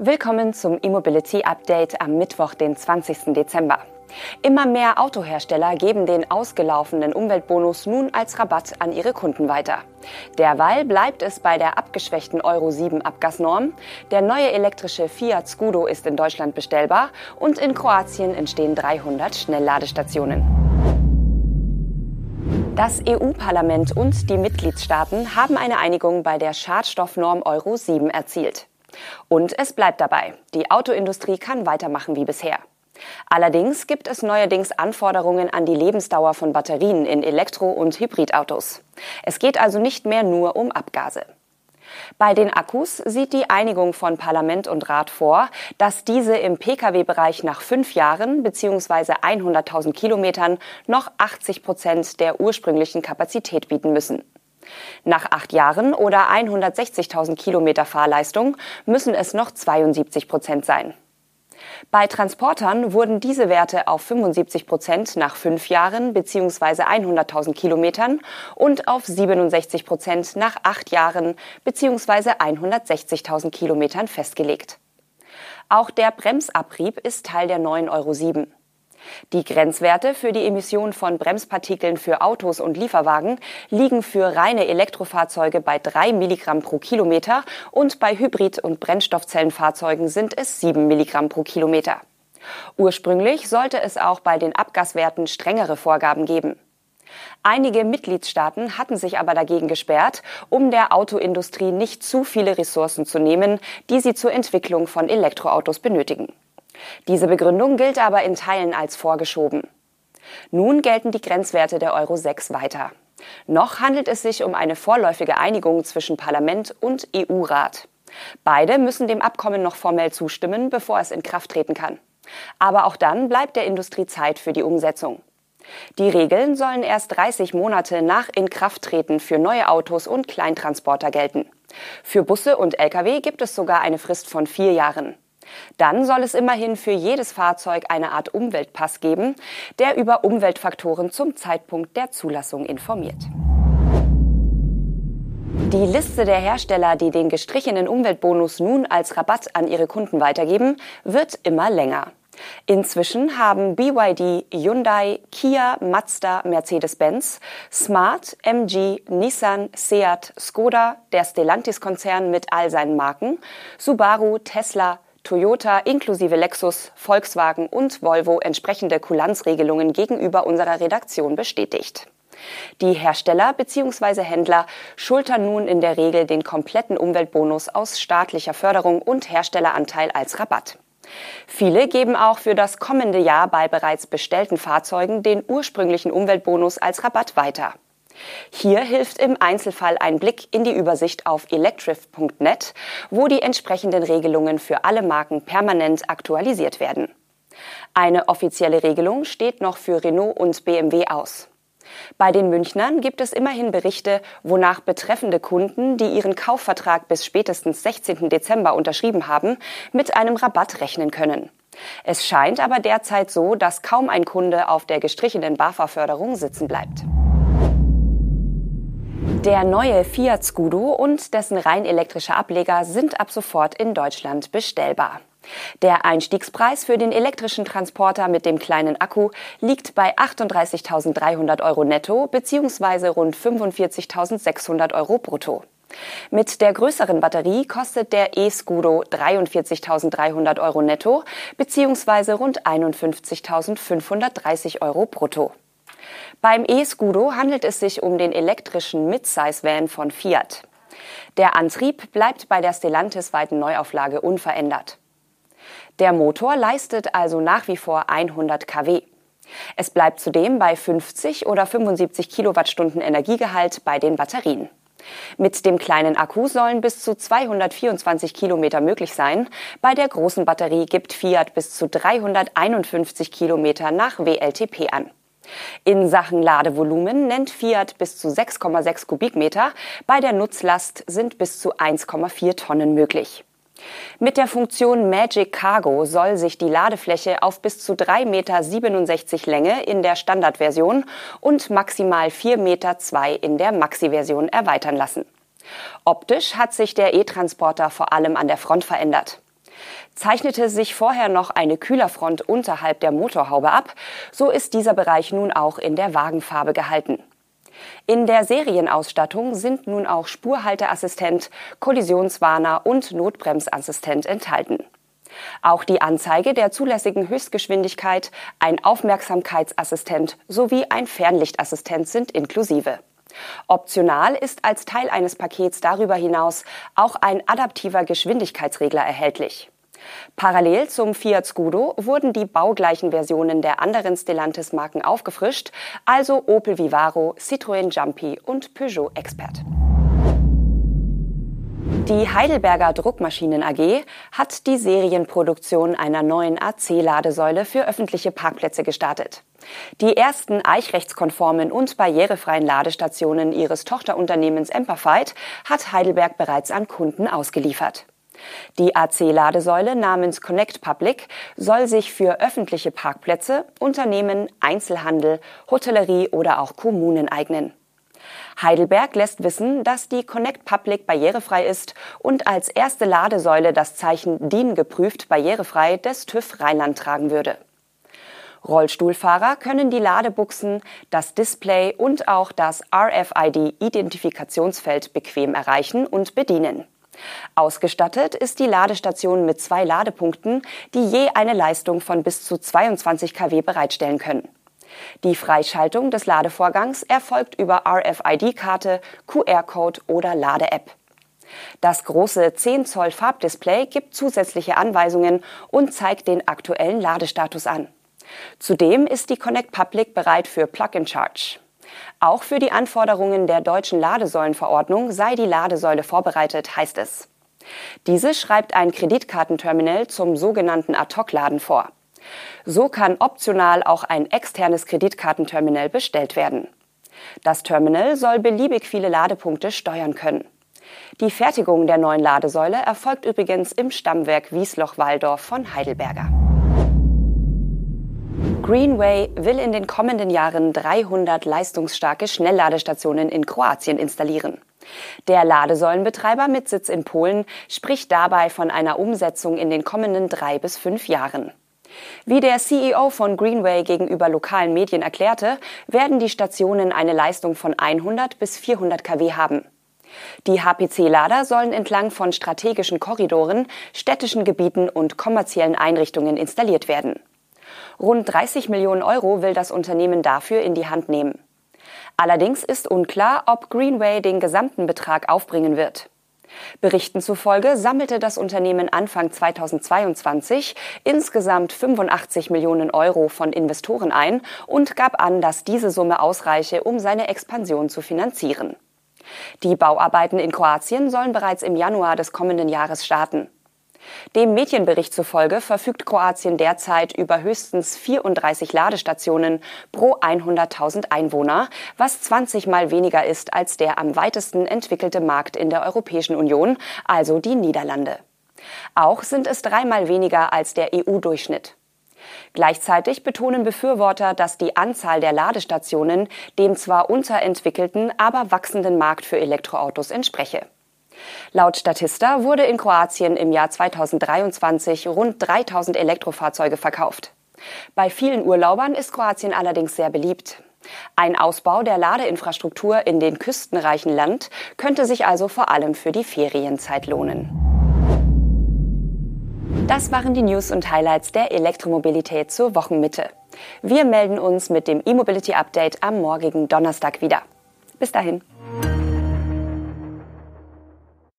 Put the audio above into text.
Willkommen zum E-Mobility Update am Mittwoch, den 20. Dezember. Immer mehr Autohersteller geben den ausgelaufenen Umweltbonus nun als Rabatt an ihre Kunden weiter. Derweil bleibt es bei der abgeschwächten Euro 7 Abgasnorm. Der neue elektrische Fiat Scudo ist in Deutschland bestellbar und in Kroatien entstehen 300 Schnellladestationen. Das EU-Parlament und die Mitgliedstaaten haben eine Einigung bei der Schadstoffnorm Euro 7 erzielt. Und es bleibt dabei. Die Autoindustrie kann weitermachen wie bisher. Allerdings gibt es neuerdings Anforderungen an die Lebensdauer von Batterien in Elektro- und Hybridautos. Es geht also nicht mehr nur um Abgase. Bei den Akkus sieht die Einigung von Parlament und Rat vor, dass diese im Pkw-Bereich nach fünf Jahren bzw. 100.000 Kilometern noch 80 Prozent der ursprünglichen Kapazität bieten müssen. Nach acht Jahren oder 160.000 Kilometer Fahrleistung müssen es noch 72 Prozent sein. Bei Transportern wurden diese Werte auf 75 Prozent nach fünf Jahren bzw. 100.000 Kilometern und auf 67 Prozent nach acht Jahren bzw. 160.000 Kilometern festgelegt. Auch der Bremsabrieb ist Teil der neuen Euro 7. Die Grenzwerte für die Emission von Bremspartikeln für Autos und Lieferwagen liegen für reine Elektrofahrzeuge bei 3 Milligramm pro Kilometer und bei Hybrid- und Brennstoffzellenfahrzeugen sind es 7 Milligramm pro Kilometer. Ursprünglich sollte es auch bei den Abgaswerten strengere Vorgaben geben. Einige Mitgliedstaaten hatten sich aber dagegen gesperrt, um der Autoindustrie nicht zu viele Ressourcen zu nehmen, die sie zur Entwicklung von Elektroautos benötigen. Diese Begründung gilt aber in Teilen als vorgeschoben. Nun gelten die Grenzwerte der Euro 6 weiter. Noch handelt es sich um eine vorläufige Einigung zwischen Parlament und EU-Rat. Beide müssen dem Abkommen noch formell zustimmen, bevor es in Kraft treten kann. Aber auch dann bleibt der Industrie Zeit für die Umsetzung. Die Regeln sollen erst 30 Monate nach Inkrafttreten für neue Autos und Kleintransporter gelten. Für Busse und Lkw gibt es sogar eine Frist von vier Jahren. Dann soll es immerhin für jedes Fahrzeug eine Art Umweltpass geben, der über Umweltfaktoren zum Zeitpunkt der Zulassung informiert. Die Liste der Hersteller, die den gestrichenen Umweltbonus nun als Rabatt an ihre Kunden weitergeben, wird immer länger. Inzwischen haben BYD, Hyundai, Kia, Mazda, Mercedes-Benz, Smart, MG, Nissan, Seat, Skoda, der Stellantis-Konzern mit all seinen Marken, Subaru, Tesla, Toyota inklusive Lexus, Volkswagen und Volvo entsprechende Kulanzregelungen gegenüber unserer Redaktion bestätigt. Die Hersteller bzw. Händler schultern nun in der Regel den kompletten Umweltbonus aus staatlicher Förderung und Herstelleranteil als Rabatt. Viele geben auch für das kommende Jahr bei bereits bestellten Fahrzeugen den ursprünglichen Umweltbonus als Rabatt weiter. Hier hilft im Einzelfall ein Blick in die Übersicht auf electrif.net, wo die entsprechenden Regelungen für alle Marken permanent aktualisiert werden. Eine offizielle Regelung steht noch für Renault und BMW aus. Bei den Münchnern gibt es immerhin Berichte, wonach betreffende Kunden, die ihren Kaufvertrag bis spätestens 16. Dezember unterschrieben haben, mit einem Rabatt rechnen können. Es scheint aber derzeit so, dass kaum ein Kunde auf der gestrichenen BAFA-Förderung sitzen bleibt. Der neue Fiat Scudo und dessen rein elektrische Ableger sind ab sofort in Deutschland bestellbar. Der Einstiegspreis für den elektrischen Transporter mit dem kleinen Akku liegt bei 38.300 Euro netto bzw. rund 45.600 Euro brutto. Mit der größeren Batterie kostet der e-Scudo 43.300 Euro netto bzw. rund 51.530 Euro brutto. Beim e-Scudo handelt es sich um den elektrischen Midsize-Van von Fiat. Der Antrieb bleibt bei der Stellantis-weiten Neuauflage unverändert. Der Motor leistet also nach wie vor 100 kW. Es bleibt zudem bei 50 oder 75 Kilowattstunden Energiegehalt bei den Batterien. Mit dem kleinen Akku sollen bis zu 224 Kilometer möglich sein. Bei der großen Batterie gibt Fiat bis zu 351 Kilometer nach WLTP an. In Sachen Ladevolumen nennt Fiat bis zu 6,6 Kubikmeter, bei der Nutzlast sind bis zu 1,4 Tonnen möglich. Mit der Funktion Magic Cargo soll sich die Ladefläche auf bis zu 3,67 Meter Länge in der Standardversion und maximal 4,2 Meter in der Maxi-Version erweitern lassen. Optisch hat sich der E-Transporter vor allem an der Front verändert. Zeichnete sich vorher noch eine Kühlerfront unterhalb der Motorhaube ab, so ist dieser Bereich nun auch in der Wagenfarbe gehalten. In der Serienausstattung sind nun auch Spurhalteassistent, Kollisionswarner und Notbremsassistent enthalten. Auch die Anzeige der zulässigen Höchstgeschwindigkeit, ein Aufmerksamkeitsassistent sowie ein Fernlichtassistent sind inklusive. Optional ist als Teil eines Pakets darüber hinaus auch ein adaptiver Geschwindigkeitsregler erhältlich. Parallel zum Fiat Scudo wurden die baugleichen Versionen der anderen Stellantis-Marken aufgefrischt, also Opel Vivaro, Citroën Jumpy und Peugeot Expert. Die Heidelberger Druckmaschinen AG hat die Serienproduktion einer neuen AC-Ladesäule für öffentliche Parkplätze gestartet. Die ersten eichrechtskonformen und barrierefreien Ladestationen ihres Tochterunternehmens Emperfied hat Heidelberg bereits an Kunden ausgeliefert. Die AC-Ladesäule namens Connect Public soll sich für öffentliche Parkplätze, Unternehmen, Einzelhandel, Hotellerie oder auch Kommunen eignen. Heidelberg lässt wissen, dass die Connect Public barrierefrei ist und als erste Ladesäule das Zeichen DIN geprüft barrierefrei des TÜV Rheinland tragen würde. Rollstuhlfahrer können die Ladebuchsen, das Display und auch das RFID-Identifikationsfeld bequem erreichen und bedienen. Ausgestattet ist die Ladestation mit zwei Ladepunkten, die je eine Leistung von bis zu 22 kW bereitstellen können. Die Freischaltung des Ladevorgangs erfolgt über RFID-Karte, QR-Code oder Lade-App. Das große 10 Zoll Farbdisplay gibt zusätzliche Anweisungen und zeigt den aktuellen Ladestatus an. Zudem ist die Connect Public bereit für Plug-in-Charge. Auch für die Anforderungen der deutschen Ladesäulenverordnung sei die Ladesäule vorbereitet, heißt es. Diese schreibt ein Kreditkartenterminal zum sogenannten Ad-Hoc-Laden vor. So kann optional auch ein externes Kreditkartenterminal bestellt werden. Das Terminal soll beliebig viele Ladepunkte steuern können. Die Fertigung der neuen Ladesäule erfolgt übrigens im Stammwerk Wiesloch-Walldorf von Heidelberger. Greenway will in den kommenden Jahren 300 leistungsstarke Schnellladestationen in Kroatien installieren. Der Ladesäulenbetreiber mit Sitz in Polen spricht dabei von einer Umsetzung in den kommenden drei bis fünf Jahren. Wie der CEO von Greenway gegenüber lokalen Medien erklärte, werden die Stationen eine Leistung von 100 bis 400 kW haben. Die HPC-Lader sollen entlang von strategischen Korridoren, städtischen Gebieten und kommerziellen Einrichtungen installiert werden. Rund 30 Millionen Euro will das Unternehmen dafür in die Hand nehmen. Allerdings ist unklar, ob Greenway den gesamten Betrag aufbringen wird. Berichten zufolge sammelte das Unternehmen Anfang 2022 insgesamt 85 Millionen Euro von Investoren ein und gab an, dass diese Summe ausreiche, um seine Expansion zu finanzieren. Die Bauarbeiten in Kroatien sollen bereits im Januar des kommenden Jahres starten. Dem Medienbericht zufolge verfügt Kroatien derzeit über höchstens 34 Ladestationen pro 100.000 Einwohner, was 20 mal weniger ist als der am weitesten entwickelte Markt in der Europäischen Union, also die Niederlande. Auch sind es dreimal weniger als der EU-Durchschnitt. Gleichzeitig betonen Befürworter, dass die Anzahl der Ladestationen dem zwar unterentwickelten, aber wachsenden Markt für Elektroautos entspreche. Laut Statista wurde in Kroatien im Jahr 2023 rund 3000 Elektrofahrzeuge verkauft. Bei vielen Urlaubern ist Kroatien allerdings sehr beliebt. Ein Ausbau der Ladeinfrastruktur in den küstenreichen Land könnte sich also vor allem für die Ferienzeit lohnen. Das waren die News und Highlights der Elektromobilität zur Wochenmitte. Wir melden uns mit dem E-Mobility Update am morgigen Donnerstag wieder. Bis dahin.